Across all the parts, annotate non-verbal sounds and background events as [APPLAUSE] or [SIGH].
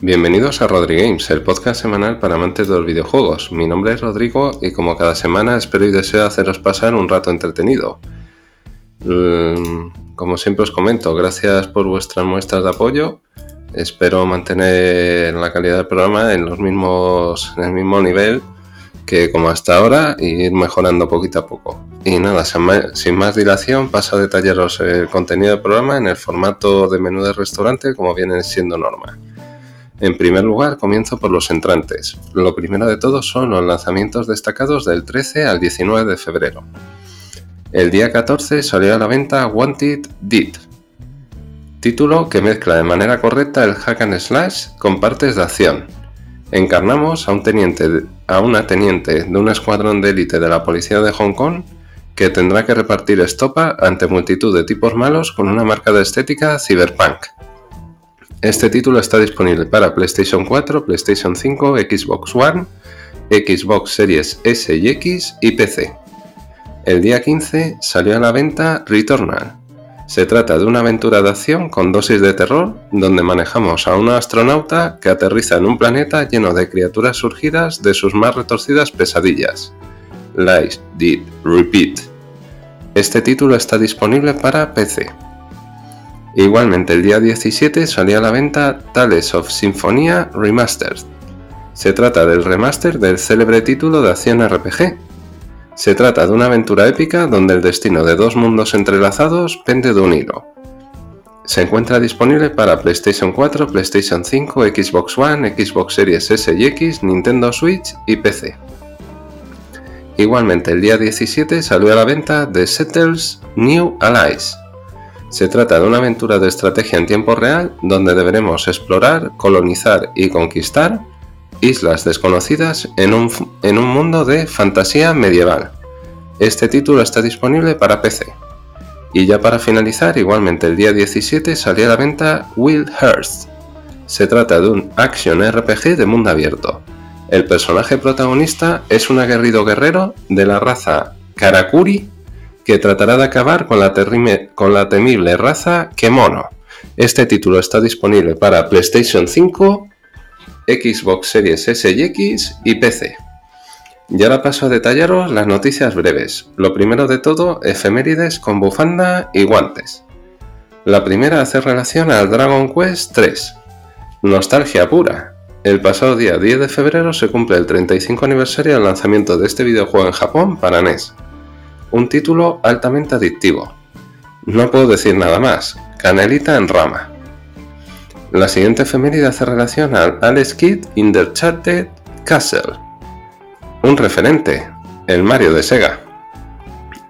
Bienvenidos a Rodri Games, el podcast semanal para amantes de los videojuegos. Mi nombre es Rodrigo y como cada semana espero y deseo haceros pasar un rato entretenido. Mm, como siempre os comento, gracias por vuestras muestras de apoyo. Espero mantener la calidad del programa en los mismos el mismo nivel que como hasta ahora y ir mejorando poquito a poco. Y nada, sin más dilación, paso a detallaros el contenido del programa en el formato de menú de restaurante como viene siendo norma. En primer lugar, comienzo por los entrantes. Lo primero de todo son los lanzamientos destacados del 13 al 19 de febrero. El día 14 salió a la venta Wanted Dead, título que mezcla de manera correcta el hack and slash con partes de acción. Encarnamos a, un teniente, a una teniente de un escuadrón de élite de la policía de Hong Kong que tendrá que repartir estopa ante multitud de tipos malos con una marca de estética cyberpunk. Este título está disponible para PlayStation 4, PlayStation 5, Xbox One, Xbox Series S y X y PC. El día 15 salió a la venta Returnal. Se trata de una aventura de acción con dosis de terror, donde manejamos a una astronauta que aterriza en un planeta lleno de criaturas surgidas de sus más retorcidas pesadillas. Lies, Did, Repeat. Este título está disponible para PC. Igualmente el día 17 salió a la venta Tales of Symphonia Remastered. Se trata del remaster del célebre título de acción RPG. Se trata de una aventura épica donde el destino de dos mundos entrelazados pende de un hilo. Se encuentra disponible para PlayStation 4, PlayStation 5, Xbox One, Xbox Series S y X, Nintendo Switch y PC. Igualmente el día 17 salió a la venta The Settles New Allies, se trata de una aventura de estrategia en tiempo real donde deberemos explorar, colonizar y conquistar islas desconocidas en un, en un mundo de fantasía medieval. Este título está disponible para PC. Y ya para finalizar, igualmente el día 17 salió a la venta Will Hearst. Se trata de un action RPG de mundo abierto. El personaje protagonista es un aguerrido guerrero de la raza Karakuri que tratará de acabar con la, temible raza Kemono. Este título está disponible para PlayStation 5, Xbox Series S y X y PC. Y ahora paso a detallaros las noticias breves. Lo primero de todo, efemérides con bufanda y guantes. La primera hace relación al Dragon Quest 3. Nostalgia pura. El pasado día 10 de febrero se cumple el 35 aniversario del lanzamiento de este videojuego en Japón para NES un título altamente adictivo. No puedo decir nada más, canelita en rama. La siguiente efeméride hace relación al Alex Kidd in the Castle. Un referente, el Mario de Sega.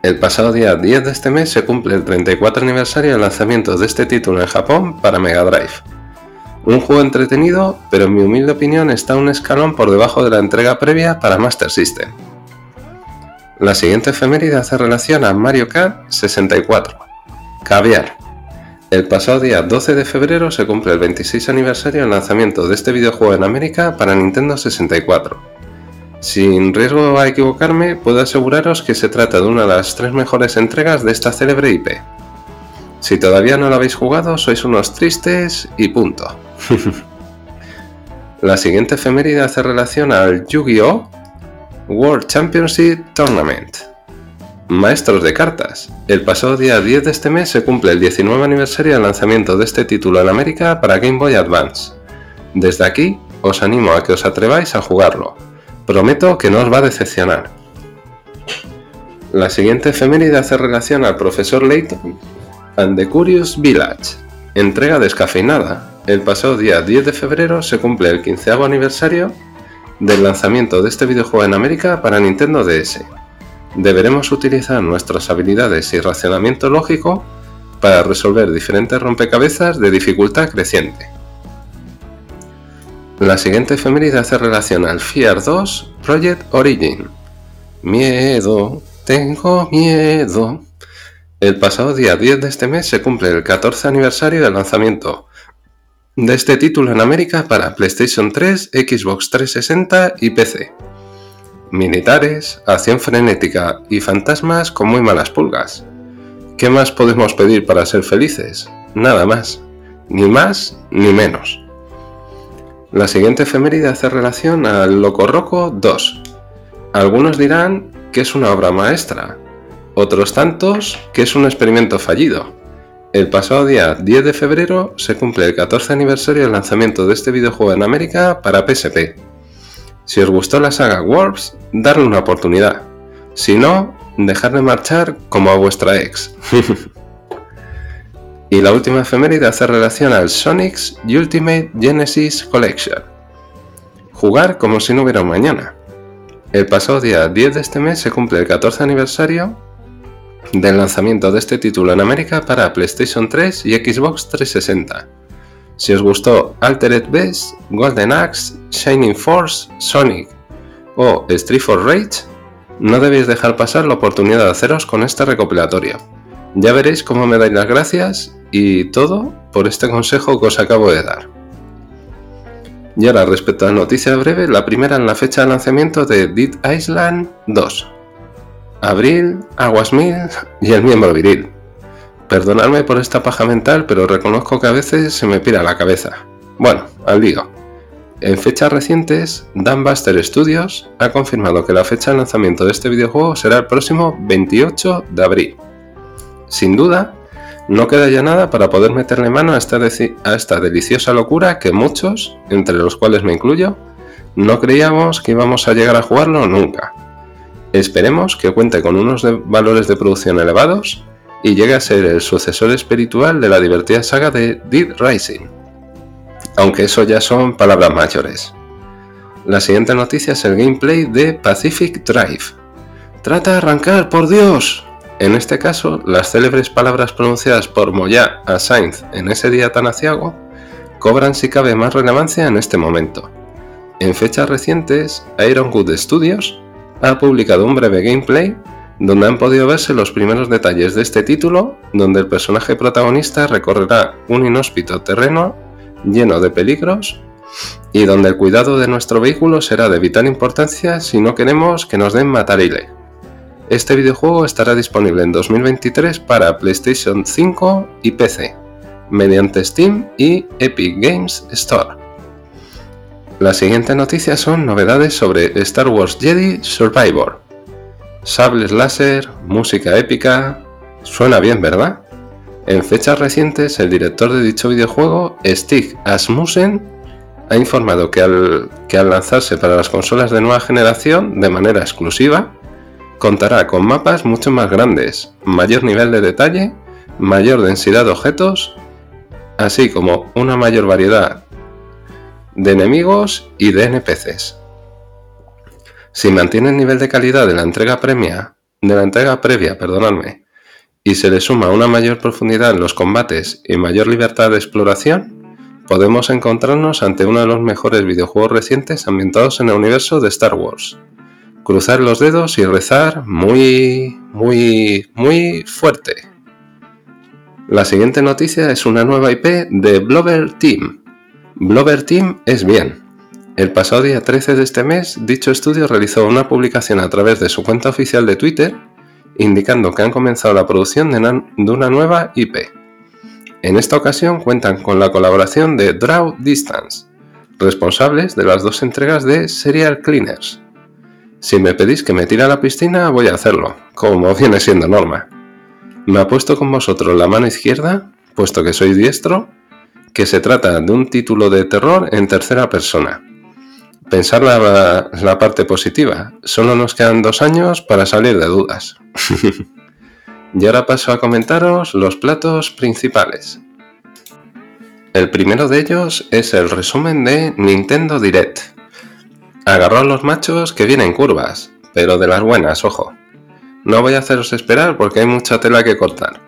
El pasado día 10 de este mes se cumple el 34 aniversario del lanzamiento de este título en Japón para Mega Drive. Un juego entretenido, pero en mi humilde opinión está un escalón por debajo de la entrega previa para Master System. La siguiente efeméride hace relación a Mario Kart 64. Caviar. El pasado día 12 de febrero se cumple el 26 aniversario del lanzamiento de este videojuego en América para Nintendo 64. Sin riesgo a equivocarme, puedo aseguraros que se trata de una de las tres mejores entregas de esta célebre IP. Si todavía no lo habéis jugado, sois unos tristes y punto. [LAUGHS] La siguiente efeméride hace relación al Yu-Gi-Oh! World Championship Tournament. Maestros de cartas. El pasado día 10 de este mes se cumple el 19 aniversario del lanzamiento de este título en América para Game Boy Advance. Desde aquí, os animo a que os atreváis a jugarlo. Prometo que no os va a decepcionar. La siguiente efeméride hace relación al profesor Layton and the Curious Village. Entrega descafeinada. El pasado día 10 de febrero se cumple el 15 aniversario del lanzamiento de este videojuego en América para Nintendo DS. Deberemos utilizar nuestras habilidades y racionamiento lógico para resolver diferentes rompecabezas de dificultad creciente. La siguiente efeméride hace relación al FIAR 2 Project Origin. Miedo, tengo miedo. El pasado día 10 de este mes se cumple el 14 aniversario del lanzamiento de este título en América para PlayStation 3, Xbox 360 y PC. Militares, acción frenética y fantasmas con muy malas pulgas. ¿Qué más podemos pedir para ser felices? Nada más. Ni más ni menos. La siguiente efeméride hace relación al Loco Roco 2. Algunos dirán que es una obra maestra, otros tantos que es un experimento fallido. El pasado día 10 de febrero se cumple el 14 aniversario del lanzamiento de este videojuego en América para PSP. Si os gustó la saga Warps, darle una oportunidad. Si no, dejar marchar como a vuestra ex. [LAUGHS] y la última efeméride hace relación al Sonic's Ultimate Genesis Collection. Jugar como si no hubiera un mañana. El pasado día 10 de este mes se cumple el 14 aniversario del lanzamiento de este título en América para PlayStation 3 y Xbox 360 si os gustó Altered Beast, Golden Axe, Shining Force, Sonic o Street for Rage, no debéis dejar pasar la oportunidad de haceros con este recopilatorio. Ya veréis cómo me dais las gracias y todo por este consejo que os acabo de dar. Y ahora respecto a la noticia breve, la primera en la fecha de lanzamiento de Dead Island 2. Abril, Aguas Mil y el miembro viril. Perdonadme por esta paja mental, pero reconozco que a veces se me pira la cabeza. Bueno, al lío. En fechas recientes, Dan Buster Studios ha confirmado que la fecha de lanzamiento de este videojuego será el próximo 28 de abril. Sin duda, no queda ya nada para poder meterle mano a esta, a esta deliciosa locura que muchos, entre los cuales me incluyo, no creíamos que íbamos a llegar a jugarlo nunca. Esperemos que cuente con unos valores de producción elevados y llega a ser el sucesor espiritual de la divertida saga de Dead Rising. Aunque eso ya son palabras mayores. La siguiente noticia es el gameplay de Pacific Drive. Trata de arrancar, por Dios. En este caso, las célebres palabras pronunciadas por Moya a Sainz en ese día tan aciago cobran si cabe más relevancia en este momento. En fechas recientes, Ironwood Studios ha publicado un breve gameplay donde han podido verse los primeros detalles de este título, donde el personaje protagonista recorrerá un inhóspito terreno lleno de peligros y donde el cuidado de nuestro vehículo será de vital importancia si no queremos que nos den matarile. Este videojuego estará disponible en 2023 para PlayStation 5 y PC, mediante Steam y Epic Games Store. La siguiente noticia son novedades sobre Star Wars Jedi Survivor, Sables láser, música épica. Suena bien, ¿verdad? En fechas recientes, el director de dicho videojuego, Stig Asmussen, ha informado que al, que al lanzarse para las consolas de nueva generación de manera exclusiva, contará con mapas mucho más grandes, mayor nivel de detalle, mayor densidad de objetos, así como una mayor variedad de enemigos y de NPCs. Si mantiene el nivel de calidad de la entrega premia, de la entrega previa, perdonadme, y se le suma una mayor profundidad en los combates y mayor libertad de exploración, podemos encontrarnos ante uno de los mejores videojuegos recientes ambientados en el universo de Star Wars. Cruzar los dedos y rezar muy, muy, muy fuerte. La siguiente noticia es una nueva IP de Blover Team. Blover Team es bien, el pasado día 13 de este mes, dicho estudio realizó una publicación a través de su cuenta oficial de Twitter indicando que han comenzado la producción de una nueva IP. En esta ocasión cuentan con la colaboración de Draw Distance, responsables de las dos entregas de Serial Cleaners. Si me pedís que me tire a la piscina, voy a hacerlo, como viene siendo norma. Me apuesto con vosotros la mano izquierda, puesto que soy diestro, que se trata de un título de terror en tercera persona, pensar la, parte positiva. Solo nos quedan dos años para salir de dudas. [LAUGHS] y ahora paso a comentaros los platos principales. El primero de ellos es el resumen de Nintendo Direct. Agarró los machos que vienen curvas, pero de las buenas, ojo. No voy a haceros esperar porque hay mucha tela que cortar.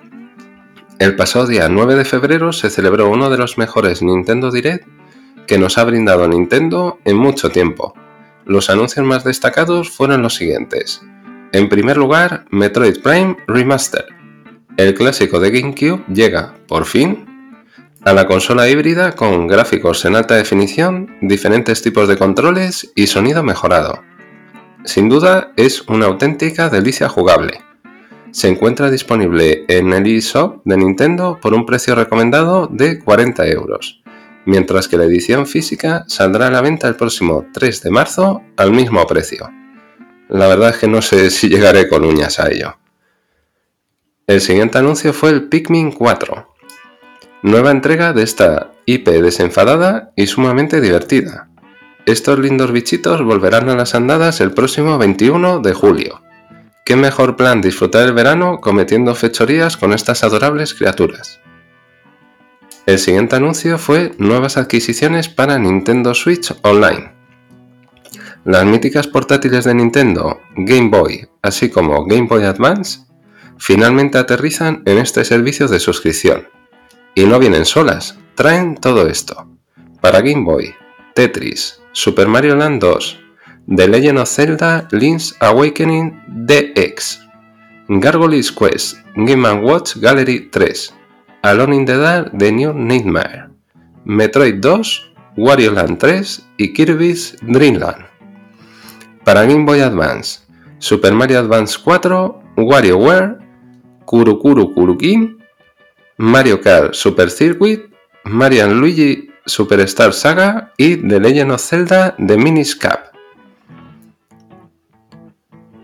El pasado día 9 de febrero se celebró uno de los mejores Nintendo Direct que nos ha brindado Nintendo en mucho tiempo. Los anuncios más destacados fueron los siguientes. En primer lugar, Metroid Prime Remaster. El clásico de GameCube llega, por fin, a la consola híbrida con gráficos en alta definición, diferentes tipos de controles y sonido mejorado. Sin duda es una auténtica delicia jugable. Se encuentra disponible en el eShop de Nintendo por un precio recomendado de 40 euros mientras que la edición física saldrá a la venta el próximo 3 de marzo al mismo precio. La verdad es que no sé [LAUGHS] si llegaré con uñas a ello. El siguiente anuncio fue el Pikmin 4, nueva entrega de esta IP desenfadada y sumamente divertida. Estos lindos bichitos volverán a las andadas el próximo 21 de julio. ¿Qué mejor plan disfrutar el verano cometiendo fechorías con estas adorables criaturas? El siguiente anuncio fue nuevas adquisiciones para Nintendo Switch Online. Las míticas portátiles de Nintendo, Game Boy, así como Game Boy Advance, finalmente aterrizan en este servicio de suscripción. Y no vienen solas, traen todo esto. Para Game Boy, Tetris, Super Mario Land 2, The Legend of Zelda Link's Awakening DX, Gargoyle's Quest, Game Watch Gallery 3, Alone in the Dark The New Nightmare, Metroid 2, Wario Land 3 y Kirby's Dream Land. Para Game Boy Advance, Super Mario Advance 4, WarioWare Kurukuru Kurukin, Mario Kart Super Circuit, Mario Luigi Superstar Saga y The Legend of Zelda The Minis Cap.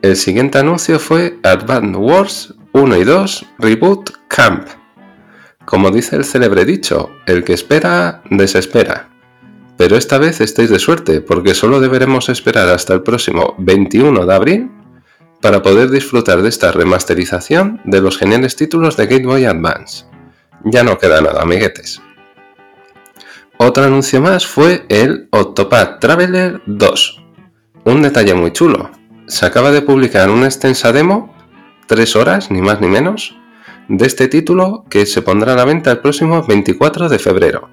El siguiente anuncio fue Advance Wars 1 y 2 Reboot Camp. Como dice el célebre dicho, el que espera, desespera. Pero esta vez estáis de suerte, porque solo deberemos esperar hasta el próximo 21 de abril para poder disfrutar de esta remasterización de los geniales títulos de Game Boy Advance. Ya no queda nada, amiguetes. Otro anuncio más fue el Octopath Traveler 2. Un detalle muy chulo. Se acaba de publicar una extensa demo, 3 horas, ni más ni menos, de este título que se pondrá a la venta el próximo 24 de febrero.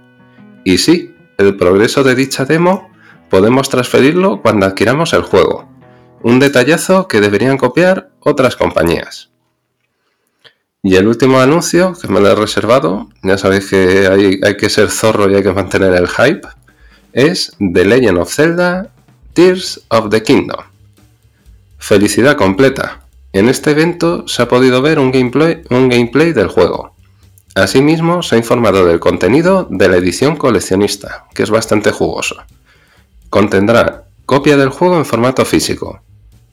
Y sí, el progreso de dicha demo podemos transferirlo cuando adquiramos el juego un detallazo que deberían copiar otras compañías. Y el último anuncio que me lo he reservado, ya sabéis que hay, que ser zorro y hay que mantener el hype, es The Legend of Zelda Tears of the Kingdom. Felicidad completa. En este evento se ha podido ver un gameplay, del juego. Asimismo, se ha informado del contenido de la edición coleccionista, que es bastante jugoso. Contendrá copia del juego en formato físico,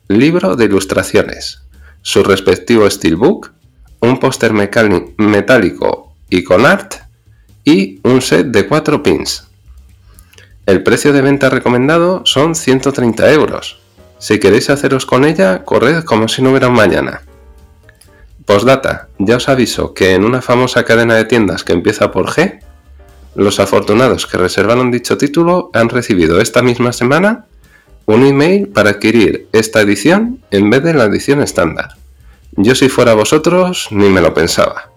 libro de ilustraciones, su respectivo steelbook, un póster metálico y con art y un set de 4 pins. El precio de venta recomendado son 130 euros. Si queréis haceros con ella, corred como si no hubiera un mañana. Postdata, ya os aviso que en una famosa cadena de tiendas que empieza por G, los afortunados que reservaron dicho título han recibido esta misma semana un email para adquirir esta edición en vez de la edición estándar. Yo si fuera vosotros ni me lo pensaba.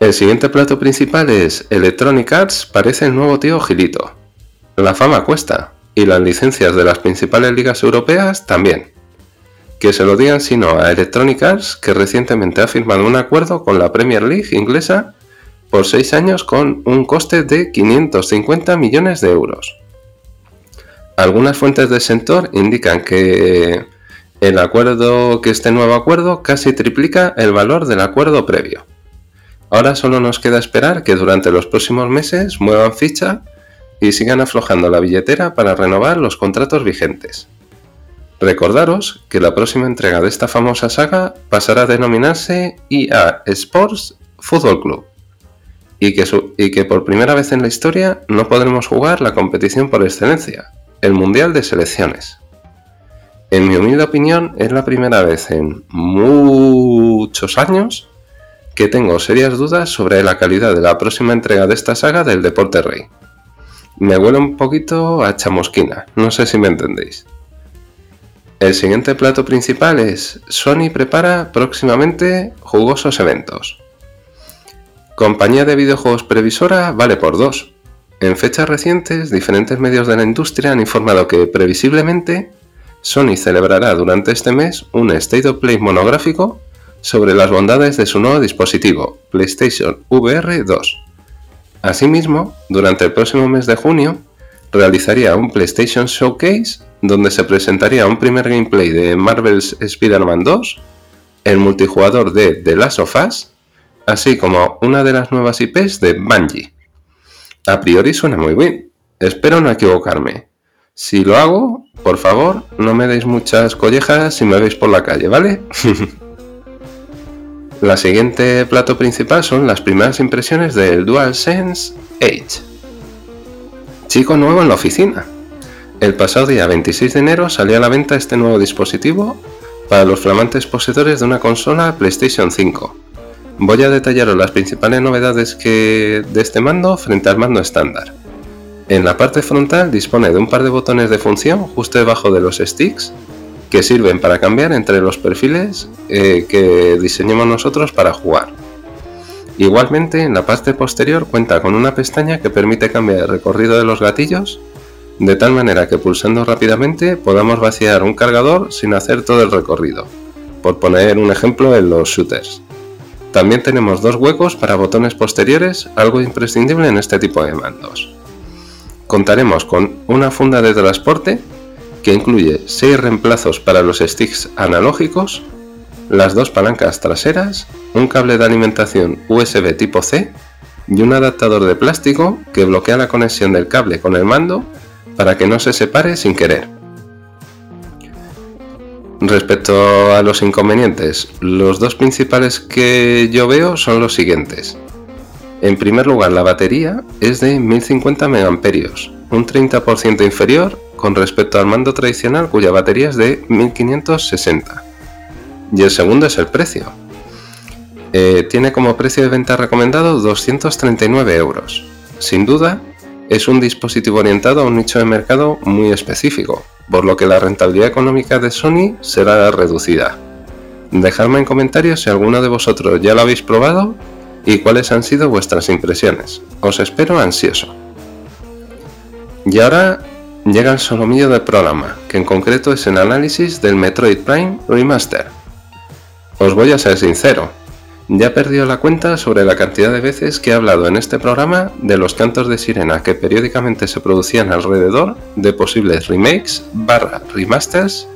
El siguiente plato principal es Electronic Arts parece el nuevo tío Gilito. La fama cuesta y las licencias de las principales ligas europeas también. Que se lo digan sino a Electronic Arts que recientemente ha firmado un acuerdo con la Premier League inglesa por 6 años con un coste de 550 millones de euros. Algunas fuentes del sector indican que el acuerdo, que este nuevo acuerdo casi triplica el valor del acuerdo previo. Ahora solo nos queda esperar que durante los próximos meses muevan ficha y sigan aflojando la billetera para renovar los contratos vigentes. Recordaros que la próxima entrega de esta famosa saga pasará a denominarse EA Sports Football Club y que, y que por primera vez en la historia no podremos jugar la competición por excelencia, el Mundial de Selecciones. En mi humilde opinión, es la primera vez en muchos años que tengo serias dudas sobre la calidad de la próxima entrega de esta saga del Deporte Rey. Me huele un poquito a chamosquina, no sé si me entendéis. El siguiente plato principal es Sony prepara próximamente jugosos eventos. Compañía de videojuegos previsora vale por dos. En fechas recientes, diferentes medios de la industria han informado que, previsiblemente, Sony celebrará durante este mes un State of Play monográfico sobre las bondades de su nuevo dispositivo, PlayStation VR 2. Asimismo, durante el próximo mes de junio, realizaría un PlayStation Showcase donde se presentaría un primer gameplay de Marvel's Spider-Man 2, el multijugador de The Last of Us, así como una de las nuevas IPs de Bungie. A priori suena muy bien. Espero no equivocarme. Si lo hago, por favor, no me deis muchas collejas si me veis por la calle, ¿vale? [LAUGHS] la siguiente plato principal son las primeras impresiones del DualSense Edge. Chico nuevo en la oficina. El pasado día 26 de enero salió a la venta este nuevo dispositivo para los flamantes poseedores de una consola PlayStation 5. Voy a detallaros las principales novedades que de este mando frente al mando estándar. En la parte frontal dispone de un par de botones de función justo debajo de los sticks que sirven para cambiar entre los perfiles eh, que diseñemos nosotros para jugar. Igualmente, en la parte posterior cuenta con una pestaña que permite cambiar el recorrido de los gatillos, de tal manera que pulsando rápidamente podamos vaciar un cargador sin hacer todo el recorrido, por poner un ejemplo en los shooters. También tenemos dos huecos para botones posteriores, algo imprescindible en este tipo de mandos. Contaremos con una funda de transporte que incluye 6 reemplazos para los sticks analógicos, las dos palancas traseras, un cable de alimentación USB tipo C y un adaptador de plástico que bloquea la conexión del cable con el mando para que no se separe sin querer. Respecto a los inconvenientes, los dos principales que yo veo son los siguientes. En primer lugar, la batería es de 1050 mAh, un 30% inferior con respecto al mando tradicional cuya batería es de 1560. Y el segundo es el precio. Eh, tiene como precio de venta recomendado 239 euros. Sin duda, es un dispositivo orientado a un nicho de mercado muy específico, por lo que la rentabilidad económica de Sony será reducida. Dejadme en comentarios si alguno de vosotros ya lo habéis probado y cuáles han sido vuestras impresiones. Os espero ansioso. Y ahora llega el solomillo del programa, que en concreto es el análisis del Metroid Prime Remaster. Os voy a ser sincero, ya he perdido la cuenta sobre la cantidad de veces que he hablado en este programa de los cantos de sirena que periódicamente se producían alrededor de posibles remakes barra remasters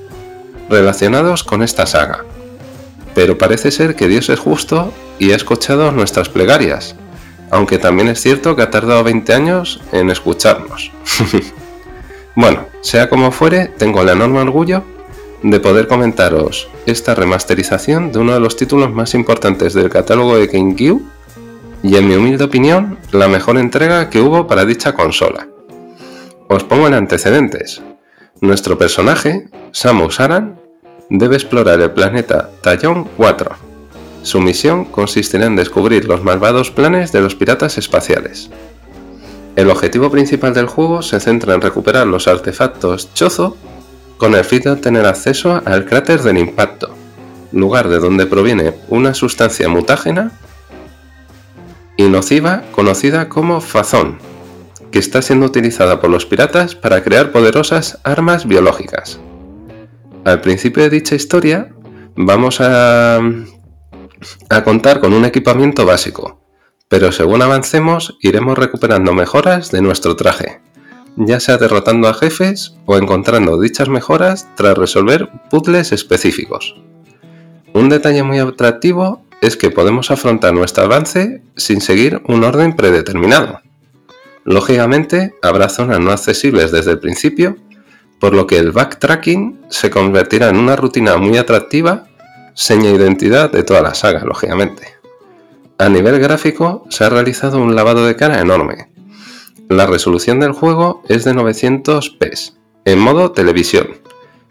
relacionados con esta saga. Pero parece ser que Dios es justo y ha escuchado nuestras plegarias, aunque también es cierto que ha tardado 20 años en escucharnos. [LAUGHS] bueno, sea como fuere, tengo el enorme orgullo de poder comentaros esta remasterización de uno de los títulos más importantes del catálogo de GameCube y en mi humilde opinión la mejor entrega que hubo para dicha consola. Os pongo en antecedentes. Nuestro personaje, Samus Aran, debe explorar el planeta Tallon 4. Su misión consistirá en descubrir los malvados planes de los piratas espaciales. El objetivo principal del juego se centra en recuperar los artefactos Chozo con el fin de obtener acceso al cráter del impacto, lugar de donde proviene una sustancia mutágena y nociva conocida como Fazón, que está siendo utilizada por los piratas para crear poderosas armas biológicas. Al principio de dicha historia vamos a, a contar con un equipamiento básico, pero según avancemos iremos recuperando mejoras de nuestro traje, ya sea derrotando a jefes o encontrando dichas mejoras tras resolver puzzles específicos. Un detalle muy atractivo es que podemos afrontar nuestro avance sin seguir un orden predeterminado. Lógicamente, habrá zonas no accesibles desde el principio, por lo que el backtracking se convertirá en una rutina muy atractiva, seña identidad de toda la saga, lógicamente. A nivel gráfico, se ha realizado un lavado de cara enorme, la resolución del juego es de 900p en modo televisión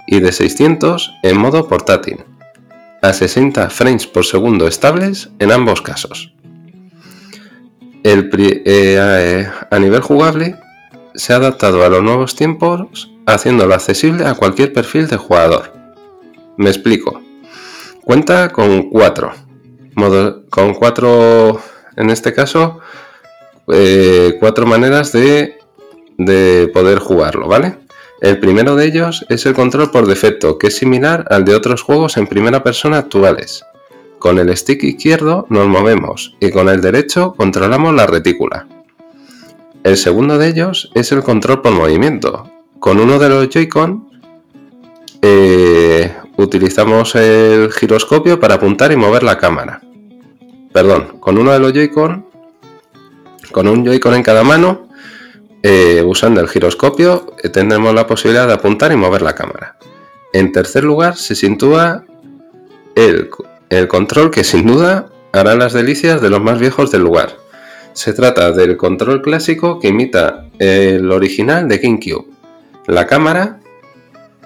y de 600 en modo portátil, a 60 frames por segundo estables en ambos casos. Eh, a nivel jugable, se ha adaptado a los nuevos tiempos haciéndolo accesible a cualquier perfil de jugador. Me explico. Cuenta con cuatro. con cuatro, en este caso, eh, cuatro maneras de, de poder jugarlo, ¿vale? El primero de ellos es el control por defecto, que es similar al de otros juegos en primera persona actuales. Con el stick izquierdo nos movemos y con el derecho controlamos la retícula. El segundo de ellos es el control por movimiento. Con uno de los Joy-Con eh, utilizamos el giroscopio para apuntar y mover la cámara. Perdón, con uno de los Joy-Con con un Joy-Con en cada mano, Eh, usando el giroscopio eh, tendremos la posibilidad de apuntar y mover la cámara. En tercer lugar se sitúa el, el control que sin duda hará las delicias de los más viejos del lugar. Se trata del control clásico que imita el original de GameCube. La cámara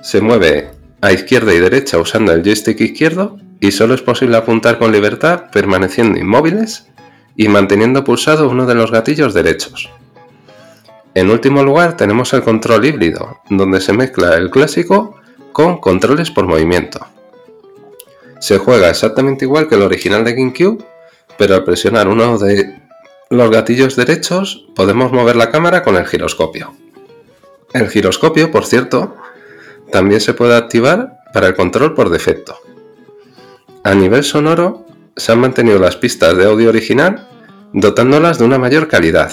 se mueve a izquierda y derecha usando el joystick izquierdo y solo es posible apuntar con libertad permaneciendo inmóviles y manteniendo pulsado uno de los gatillos derechos. En último lugar tenemos el control híbrido, donde se mezcla el clásico con controles por movimiento. Se juega exactamente igual que el original de GameCube, pero al presionar uno de los gatillos derechos podemos mover la cámara con el giroscopio. El giroscopio, por cierto, también se puede activar para el control por defecto. A nivel sonoro, se han mantenido las pistas de audio original, dotándolas de una mayor calidad,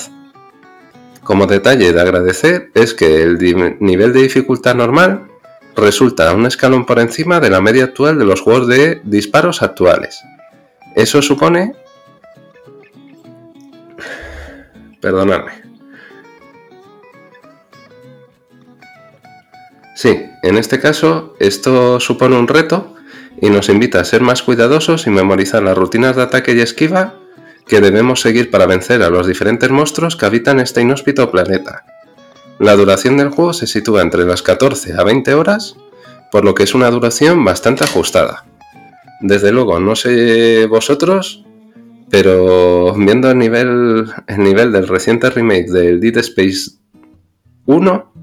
como detalle de agradecer es que el nivel de dificultad normal resulta un escalón por encima de la media actual de los juegos de disparos actuales. Eso supone... [SIGHS] Perdonadme. Sí, en este caso esto supone un reto y nos invita a ser más cuidadosos y memorizar las rutinas de ataque y esquiva que debemos seguir para vencer a los diferentes monstruos que habitan este inhóspito planeta. La duración del juego se sitúa entre las 14 a 20 horas, por lo que es una duración bastante ajustada. Desde luego, no sé vosotros, pero viendo el nivel, el nivel del reciente remake del Dead Space 1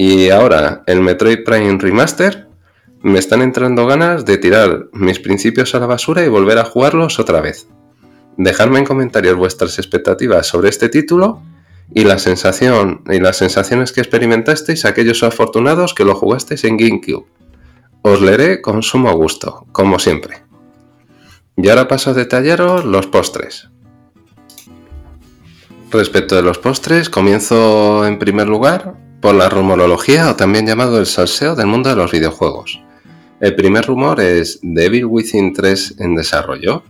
y ahora el Metroid Prime Remaster, me están entrando ganas de tirar mis principios a la basura y volver a jugarlos otra vez. Dejadme en comentarios vuestras expectativas sobre este título y la sensación y las sensaciones que experimentasteis aquellos afortunados que lo jugasteis en GameCube. Os leeré con sumo gusto, como siempre. Y ahora paso a detallaros los postres. Respecto de los postres, comienzo en primer lugar por la rumorología o también llamado el salseo del mundo de los videojuegos. El primer rumor es Devil Within 3 en desarrollo,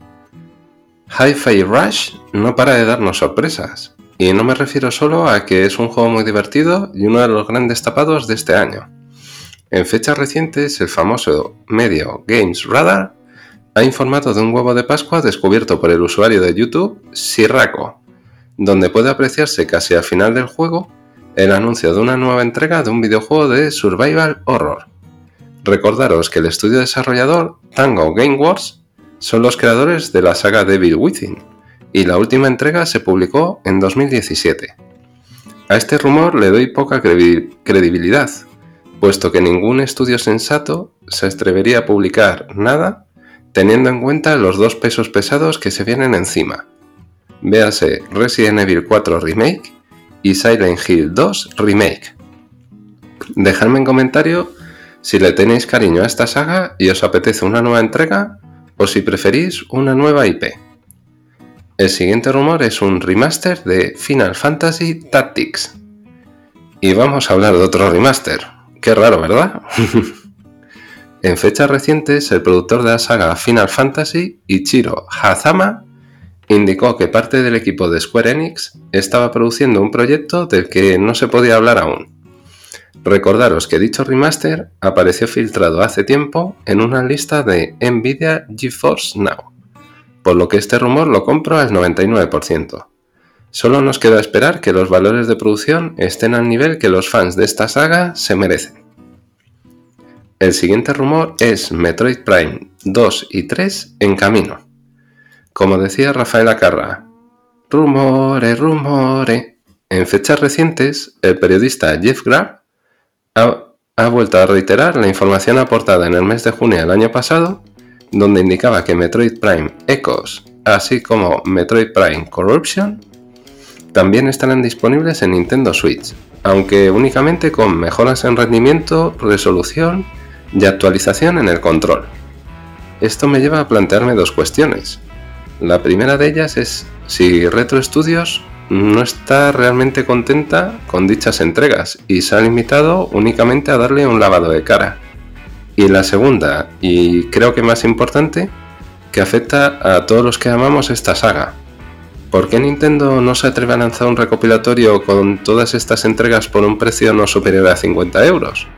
Hi-Fi Rush no para de darnos sorpresas, y no me refiero solo a que es un juego muy divertido y uno de los grandes tapados de este año. En fechas recientes, el famoso medio Games Radar ha informado de un huevo de Pascua descubierto por el usuario de YouTube Sirraco, donde puede apreciarse casi al final del juego el anuncio de una nueva entrega de un videojuego de Survival Horror. Recordaros que el estudio desarrollador Tango Gameworks son los creadores de la saga Devil Within, y la última entrega se publicó en 2017. A este rumor le doy poca credibilidad, puesto que ningún estudio sensato se atrevería a publicar nada teniendo en cuenta los dos pesos pesados que se vienen encima. Véase Resident Evil 4 Remake y Silent Hill 2 Remake. Dejadme en comentario si le tenéis cariño a esta saga y os apetece una nueva entrega o si preferís una nueva IP. El siguiente rumor es un remaster de Final Fantasy Tactics. Y vamos a hablar de otro remaster. Qué raro, ¿verdad? [LAUGHS] en fechas recientes, el productor de la saga Final Fantasy, Ichiro Hazama, indicó que parte del equipo de Square Enix estaba produciendo un proyecto del que no se podía hablar aún. Recordaros que dicho remaster apareció filtrado hace tiempo en una lista de Nvidia GeForce Now, por lo que este rumor lo compro al 99%. Solo nos queda esperar que los valores de producción estén al nivel que los fans de esta saga se merecen. El siguiente rumor es Metroid Prime 2 y 3 en camino. Como decía Rafael Acarra, rumore, rumore. En fechas recientes, el periodista Jeff Graff ha, vuelto a reiterar la información aportada en el mes de junio del año pasado, donde indicaba que Metroid Prime Echoes, así como Metroid Prime Corruption, también estarán disponibles en Nintendo Switch, aunque únicamente con mejoras en rendimiento, resolución y actualización en el control. Esto me lleva a plantearme dos cuestiones. La primera de ellas es si Retro Studios no está realmente contenta con dichas entregas y se ha limitado únicamente a darle un lavado de cara. Y la segunda, y creo que más importante, que afecta a todos los que amamos esta saga. ¿Por qué Nintendo no se atreve a lanzar un recopilatorio con todas estas entregas por un precio no superior a 50 euros?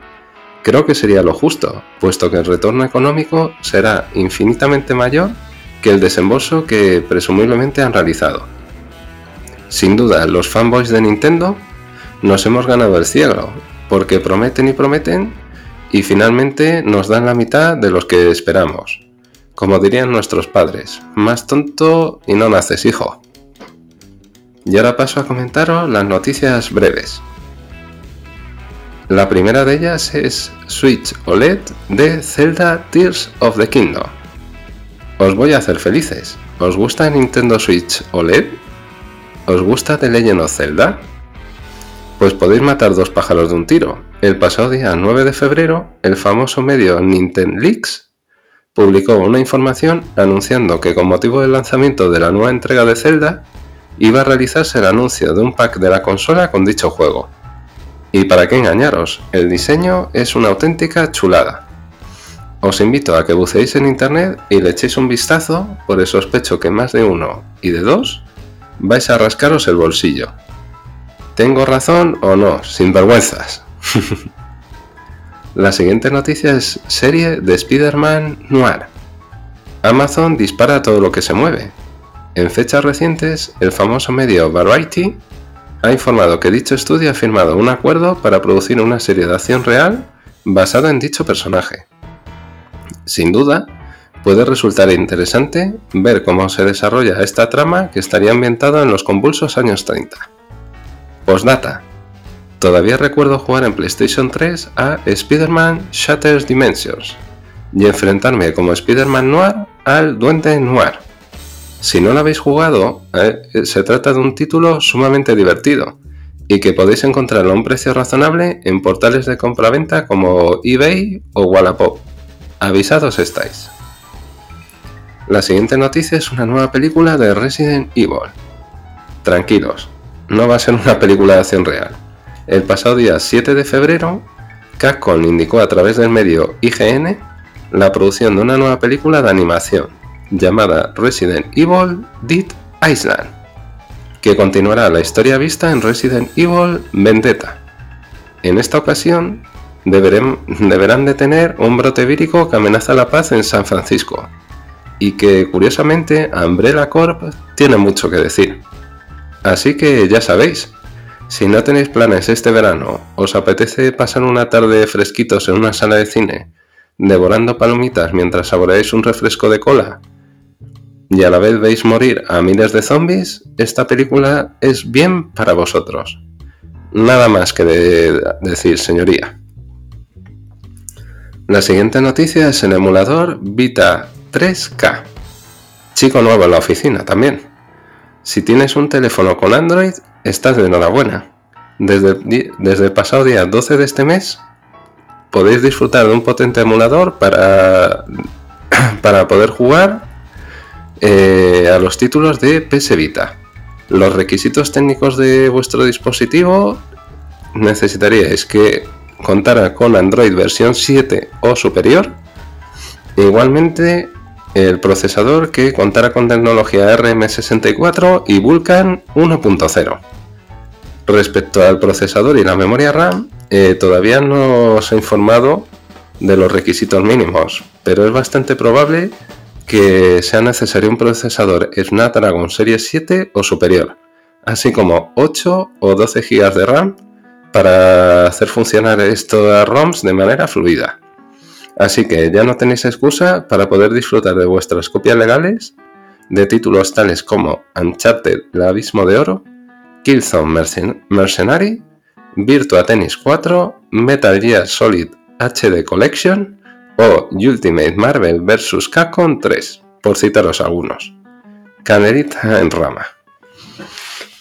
Creo que sería lo justo, puesto que el retorno económico será infinitamente mayor que el desembolso que presumiblemente han realizado. Sin duda, los fanboys de Nintendo nos hemos ganado el cielo, porque prometen y prometen y finalmente nos dan la mitad de los que esperamos. Como dirían nuestros padres, más tonto y no naces hijo. Y ahora paso a comentaros las noticias breves. La primera de ellas es Switch OLED de Zelda Tears of the Kingdom. Os voy a hacer felices. ¿Os gusta Nintendo Switch OLED? ¿Os gusta The Legend of Zelda? Pues podéis matar dos pájaros de un tiro. El pasado día 9 de febrero, el famoso medio Nintendo Leaks publicó una información anunciando que con motivo del lanzamiento de la nueva entrega de Zelda, iba a realizarse el anuncio de un pack de la consola con dicho juego. Y para qué engañaros, el diseño es una auténtica chulada. Os invito a que buceéis en internet y le echéis un vistazo, por el sospecho que más de uno y de dos vais a rascaros el bolsillo. ¿Tengo razón o no? Sin vergüenzas. [LAUGHS] La siguiente noticia es serie de Spider-Man Noir. Amazon dispara todo lo que se mueve, en fechas recientes, el famoso medio Variety ha informado que dicho estudio ha firmado un acuerdo para producir una serie de acción real basada en dicho personaje. Sin duda, puede resultar interesante ver cómo se desarrolla esta trama que estaría ambientada en los convulsos años 30. Postdata. Todavía recuerdo jugar en PlayStation 3 a Spider-Man Shattered Dimensions y enfrentarme como Spider-Man Noir al Duende Noir si no lo habéis jugado, eh, se trata de un título sumamente divertido y que podéis encontrar a un precio razonable en portales de compraventa como eBay o Wallapop. Avisados estáis. La siguiente noticia es una nueva película de Resident Evil. Tranquilos, no va a ser una película de acción real. El pasado día 7 de febrero, Capcom indicó a través del medio IGN la producción de una nueva película de animación llamada Resident Evil Dead Island, que continuará la historia vista en Resident Evil Vendetta. En esta ocasión, deberán detener un brote vírico que amenaza la paz en San Francisco, y que curiosamente Umbrella Corp tiene mucho que decir. Así que ya sabéis, si no tenéis planes este verano, os apetece pasar una tarde fresquitos en una sala de cine, devorando palomitas mientras saboreáis un refresco de cola, y a la vez veis morir a miles de zombies, esta película es bien para vosotros. Nada más que decir, señoría. La siguiente noticia es el emulador Vita 3K. Chico nuevo en la oficina también. Si tienes un teléfono con Android, estás de enhorabuena. Desde, desde el pasado día 12 de este mes, podéis disfrutar de un potente emulador para, [CLEARS THROAT] para poder jugar eh, a los títulos de PS Vita. Los requisitos técnicos de vuestro dispositivo necesitaríais que contara con Android versión 7 o superior. igualmente el procesador que contara con tecnología RM64 y Vulkan 1.0. Respecto al procesador y la memoria RAM, eh, todavía no se ha informado de los requisitos mínimos, pero es bastante probable que sea necesario un procesador Snapdragon Series 7 o superior, así como 8 o 12 GB de RAM para hacer funcionar estos ROMs de manera fluida. Así que ya no tenéis excusa para poder disfrutar de vuestras copias legales de títulos tales como Uncharted El Abismo de Oro, Killzone Mercenary, Virtua Tennis 4, Metal Gear Solid HD Collection, o Ultimate Marvel vs. Capcom 3, por citaros algunos. Canerita en rama.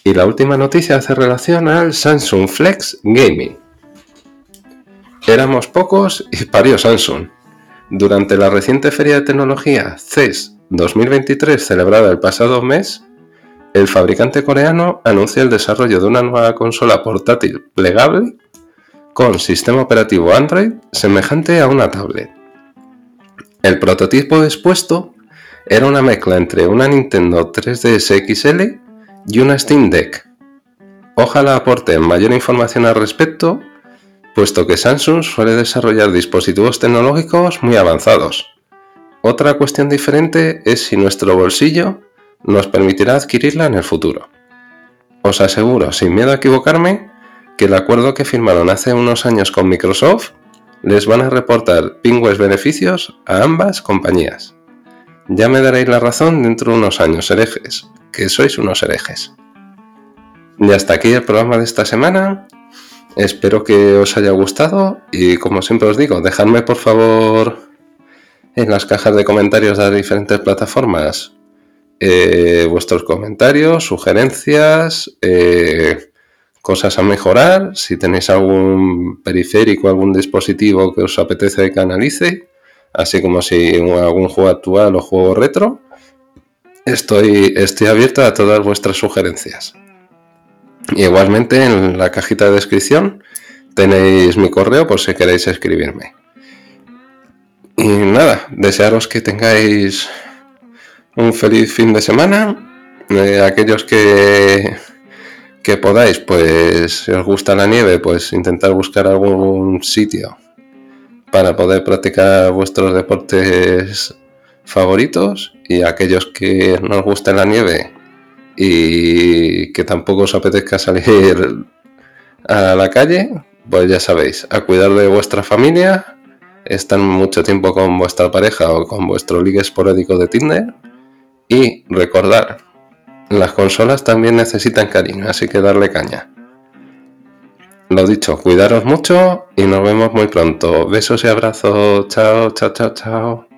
Y la última noticia hace relación al Samsung Flex Gaming. Éramos pocos y parió Samsung. Durante la reciente feria de tecnología CES 2023 celebrada el pasado mes, el fabricante coreano anunció el desarrollo de una nueva consola portátil plegable con sistema operativo Android semejante a una tablet. El prototipo expuesto era una mezcla entre una Nintendo 3DS XL y una Steam Deck. Ojalá aporten mayor información al respecto, puesto que Samsung suele desarrollar dispositivos tecnológicos muy avanzados. Otra cuestión diferente es si nuestro bolsillo nos permitirá adquirirla en el futuro. Os aseguro, sin miedo a equivocarme, que el acuerdo que firmaron hace unos años con Microsoft les van a reportar pingües beneficios a ambas compañías. Ya me daréis la razón dentro de unos años, herejes, que sois unos herejes. Y hasta aquí el programa de esta semana. Espero que os haya gustado y como siempre os digo, dejadme por favor en las cajas de comentarios de las diferentes plataformas eh, vuestros comentarios, sugerencias, eh, cosas a mejorar, si tenéis algún periférico, algún dispositivo que os apetece que analice, así como si algún juego actual o juego retro. Estoy, estoy abierto a todas vuestras sugerencias. igualmente en la cajita de descripción tenéis mi correo por si queréis escribirme. Y nada, desearos que tengáis un feliz fin de semana. Eh, aquellos que, que podáis, pues si os gusta la nieve, pues intentar buscar algún sitio para poder practicar vuestros deportes favoritos y aquellos que no os gusta la nieve y que tampoco os apetezca salir a la calle, pues ya sabéis, a cuidar de vuestra familia, estar mucho tiempo con vuestra pareja o con vuestro ligue esporádico de Tinder y recordar, las consolas también necesitan cariño, así que darle caña. Lo dicho, cuidaros mucho y nos vemos muy pronto. Besos y abrazos. Chao, chao, chao, chao.